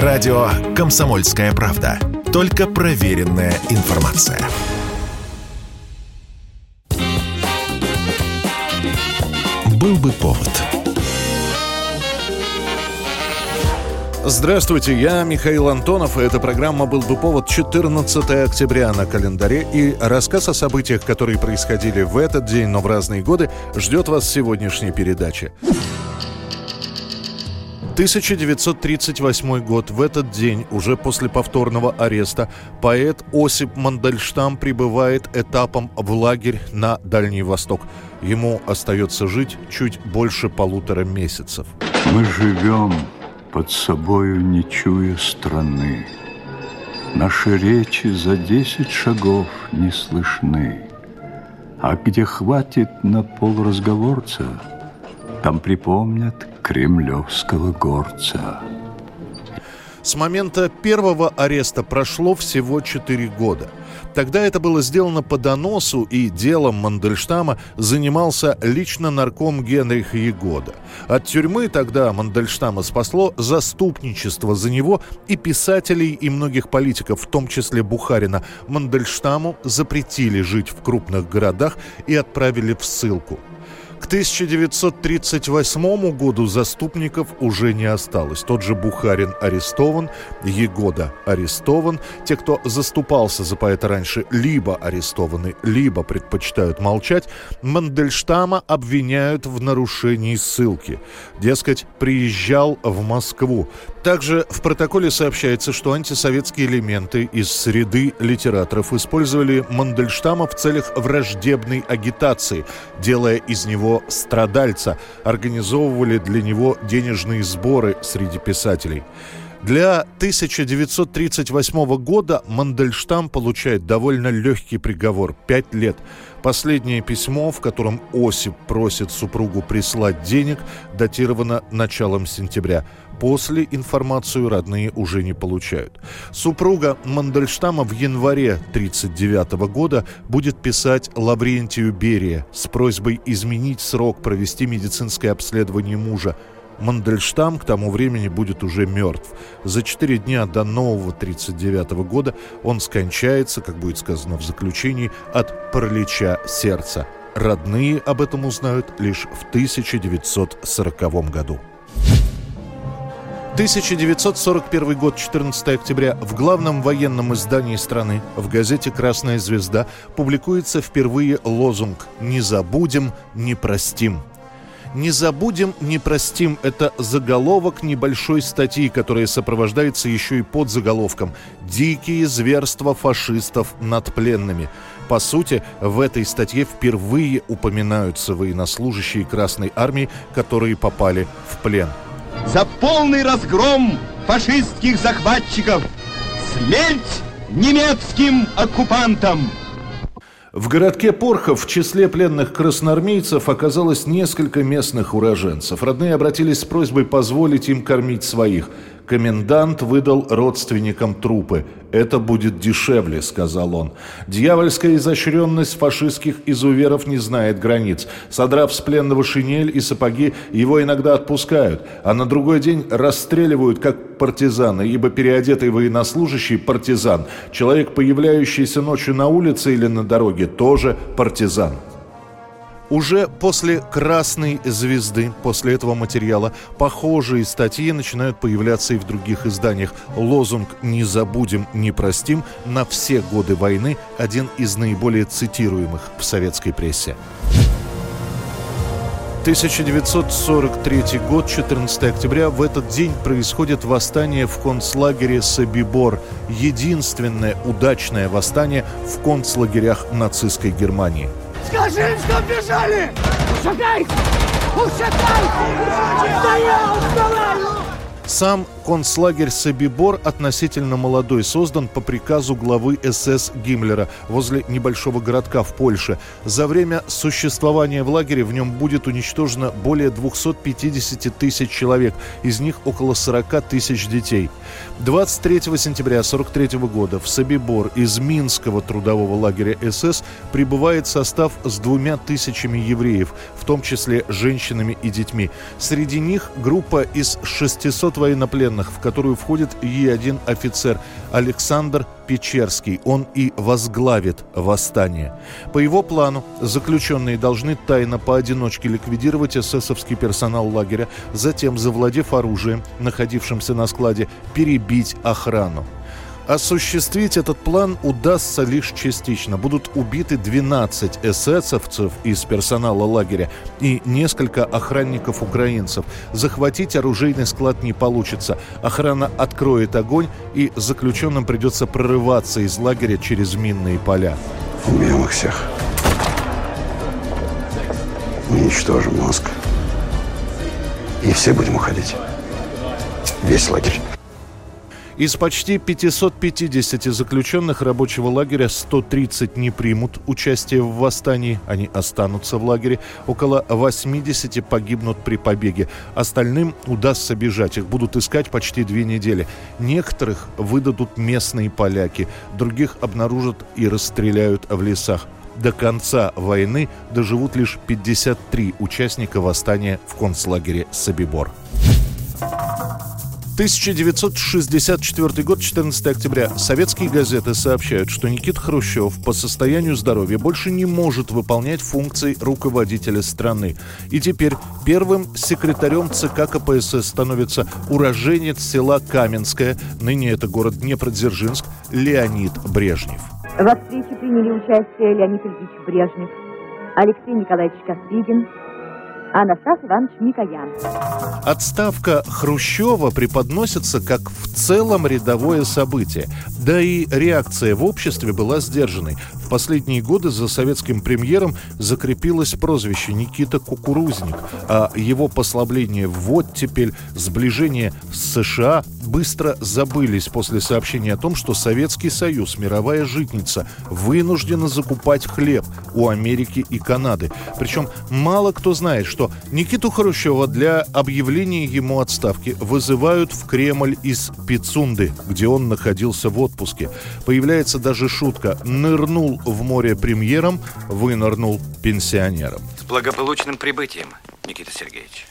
Радио «Комсомольская правда». Только проверенная информация. Был бы повод. Здравствуйте, я Михаил Антонов, и эта программа «Был бы повод» 14 октября на календаре. И рассказ о событиях, которые происходили в этот день, но в разные годы, ждет вас в сегодняшней передаче. 1938 год. В этот день, уже после повторного ареста, поэт Осип Мандельштам прибывает этапом в лагерь на Дальний Восток. Ему остается жить чуть больше полутора месяцев. Мы живем под собою, не чуя страны. Наши речи за десять шагов не слышны. А где хватит на полразговорца, там припомнят кремлевского горца. С момента первого ареста прошло всего 4 года. Тогда это было сделано по доносу, и делом Мандельштама занимался лично нарком Генриха Егода. От тюрьмы тогда Мандельштама спасло заступничество за него и писателей, и многих политиков, в том числе Бухарина. Мандельштаму запретили жить в крупных городах и отправили в ссылку – к 1938 году заступников уже не осталось. Тот же Бухарин арестован, Егода арестован. Те, кто заступался за поэта раньше, либо арестованы, либо предпочитают молчать. Мандельштама обвиняют в нарушении ссылки. Дескать, приезжал в Москву. Также в протоколе сообщается, что антисоветские элементы из среды литераторов использовали Мандельштама в целях враждебной агитации, делая из него страдальца, организовывали для него денежные сборы среди писателей. Для 1938 года Мандельштам получает довольно легкий приговор – 5 лет. Последнее письмо, в котором Осип просит супругу прислать денег, датировано началом сентября. После информацию родные уже не получают. Супруга Мандельштама в январе 1939 года будет писать Лаврентию Берия с просьбой изменить срок провести медицинское обследование мужа – Мандельштам к тому времени будет уже мертв. За четыре дня до нового 1939 года он скончается, как будет сказано в заключении, от паралича сердца. Родные об этом узнают лишь в 1940 году. 1941 год, 14 октября, в главном военном издании страны, в газете «Красная звезда», публикуется впервые лозунг «Не забудем, не простим». «Не забудем, не простим» — это заголовок небольшой статьи, которая сопровождается еще и под заголовком «Дикие зверства фашистов над пленными». По сути, в этой статье впервые упоминаются военнослужащие Красной Армии, которые попали в плен. За полный разгром фашистских захватчиков! Смерть немецким оккупантам! В городке Порхов в числе пленных красноармейцев оказалось несколько местных уроженцев. Родные обратились с просьбой позволить им кормить своих – Комендант выдал родственникам трупы. «Это будет дешевле», — сказал он. Дьявольская изощренность фашистских изуверов не знает границ. Содрав с пленного шинель и сапоги, его иногда отпускают, а на другой день расстреливают как партизана, ибо переодетый военнослужащий – партизан. Человек, появляющийся ночью на улице или на дороге, тоже партизан. Уже после «Красной звезды», после этого материала, похожие статьи начинают появляться и в других изданиях. Лозунг «Не забудем, не простим» на все годы войны один из наиболее цитируемых в советской прессе. 1943 год, 14 октября. В этот день происходит восстание в концлагере Собибор. Единственное удачное восстание в концлагерях нацистской Германии – Скажи им, что бежали! Ушатайся! Ушатайся! Стоял, вставай! Сам концлагерь Собибор относительно молодой создан по приказу главы СС Гиммлера возле небольшого городка в Польше. За время существования в лагере в нем будет уничтожено более 250 тысяч человек, из них около 40 тысяч детей. 23 сентября 1943 года в Собибор из Минского трудового лагеря СС прибывает состав с двумя тысячами евреев, в том числе женщинами и детьми. Среди них группа из 600 военнопленных военных, в которую входит и один офицер Александр Печерский. Он и возглавит восстание. По его плану заключенные должны тайно поодиночке ликвидировать эсэсовский персонал лагеря, затем, завладев оружием, находившимся на складе, перебить охрану. Осуществить этот план удастся лишь частично. Будут убиты 12 эсэсовцев из персонала лагеря и несколько охранников-украинцев. Захватить оружейный склад не получится. Охрана откроет огонь, и заключенным придется прорываться из лагеря через минные поля. Убьем их всех. Уничтожим мозг. И все будем уходить. Весь лагерь. Из почти 550 заключенных рабочего лагеря 130 не примут участие в восстании. Они останутся в лагере. Около 80 погибнут при побеге. Остальным удастся бежать. Их будут искать почти две недели. Некоторых выдадут местные поляки. Других обнаружат и расстреляют в лесах. До конца войны доживут лишь 53 участника восстания в концлагере Собибор. 1964 год, 14 октября. Советские газеты сообщают, что Никита Хрущев по состоянию здоровья больше не может выполнять функции руководителя страны. И теперь первым секретарем ЦК КПСС становится уроженец села Каменское, ныне это город Днепродзержинск, Леонид Брежнев. Во встрече приняли участие Леонид Ильич Брежнев, Алексей Николаевич Косыгин, Анастас Иванович Микоян. Отставка Хрущева преподносится как в целом рядовое событие. Да и реакция в обществе была сдержанной. Последние годы за советским премьером закрепилось прозвище Никита Кукурузник, а его послабление в оттепель, сближение с США быстро забылись после сообщения о том, что Советский Союз, мировая житница, вынуждена закупать хлеб у Америки и Канады. Причем мало кто знает, что Никиту Хрущева для объявления ему отставки вызывают в Кремль из Пицунды, где он находился в отпуске. Появляется даже шутка «нырнул в море премьером, вынырнул пенсионером». С благополучным прибытием, Никита Сергеевич.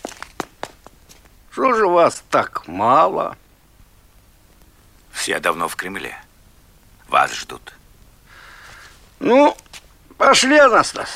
Что же вас так мало? Все давно в Кремле. Вас ждут. Ну, пошли, Анастас.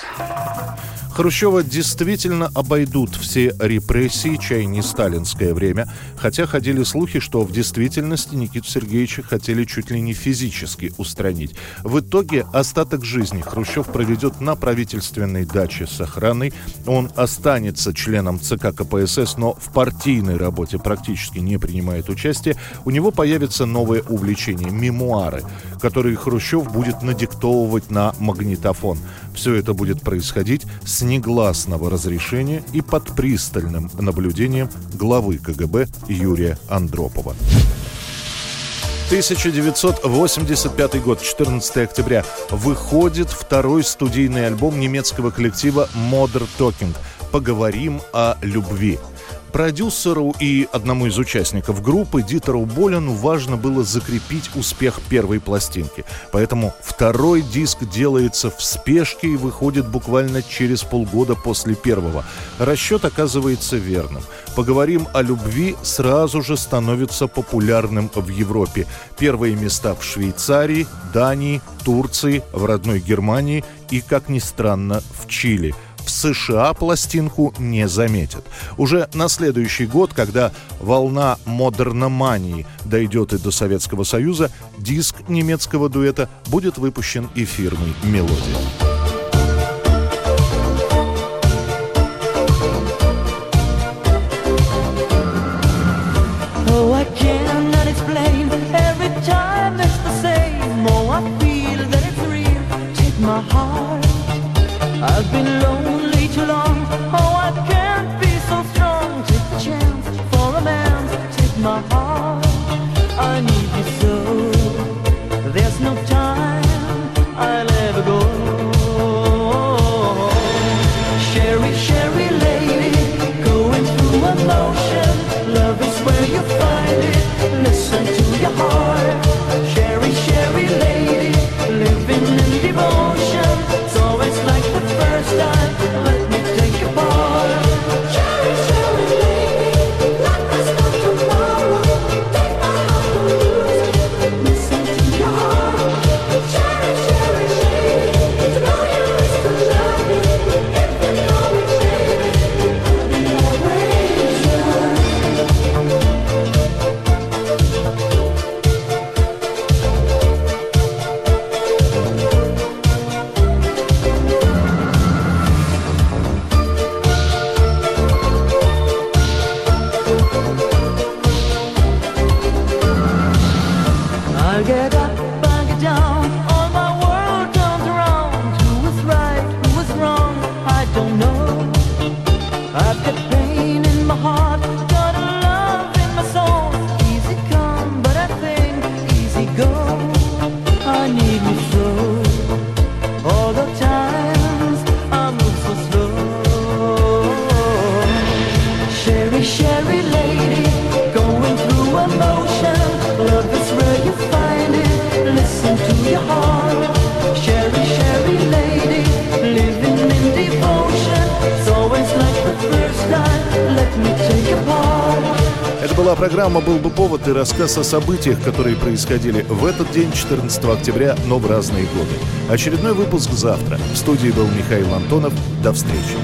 Хрущева действительно обойдут все репрессии, чай не сталинское время, хотя ходили слухи, что в действительности Никиту Сергеевича хотели чуть ли не физически устранить. В итоге остаток жизни Хрущев проведет на правительственной даче с охраной. Он останется членом ЦК КПСС, но в партийной работе практически не принимает участие. У него появится новое увлечение – мемуары, которые Хрущев будет надиктовывать на магнитофон. Все это будет происходить с негласного разрешения и под пристальным наблюдением главы КГБ Юрия Андропова. 1985 год, 14 октября, выходит второй студийный альбом немецкого коллектива Modern Talking «Поговорим о любви». Продюсеру и одному из участников группы Дитеру Болену важно было закрепить успех первой пластинки. Поэтому второй диск делается в спешке и выходит буквально через полгода после первого. Расчет оказывается верным. «Поговорим о любви» сразу же становится популярным в Европе. Первые места в Швейцарии, Дании, Турции, в родной Германии и, как ни странно, в Чили – США пластинку не заметят. Уже на следующий год, когда волна модерномании дойдет и до Советского Союза, диск немецкого дуэта будет выпущен и фирмой 알게 была программа «Был бы повод» и рассказ о событиях, которые происходили в этот день, 14 октября, но в разные годы. Очередной выпуск завтра. В студии был Михаил Антонов. До встречи.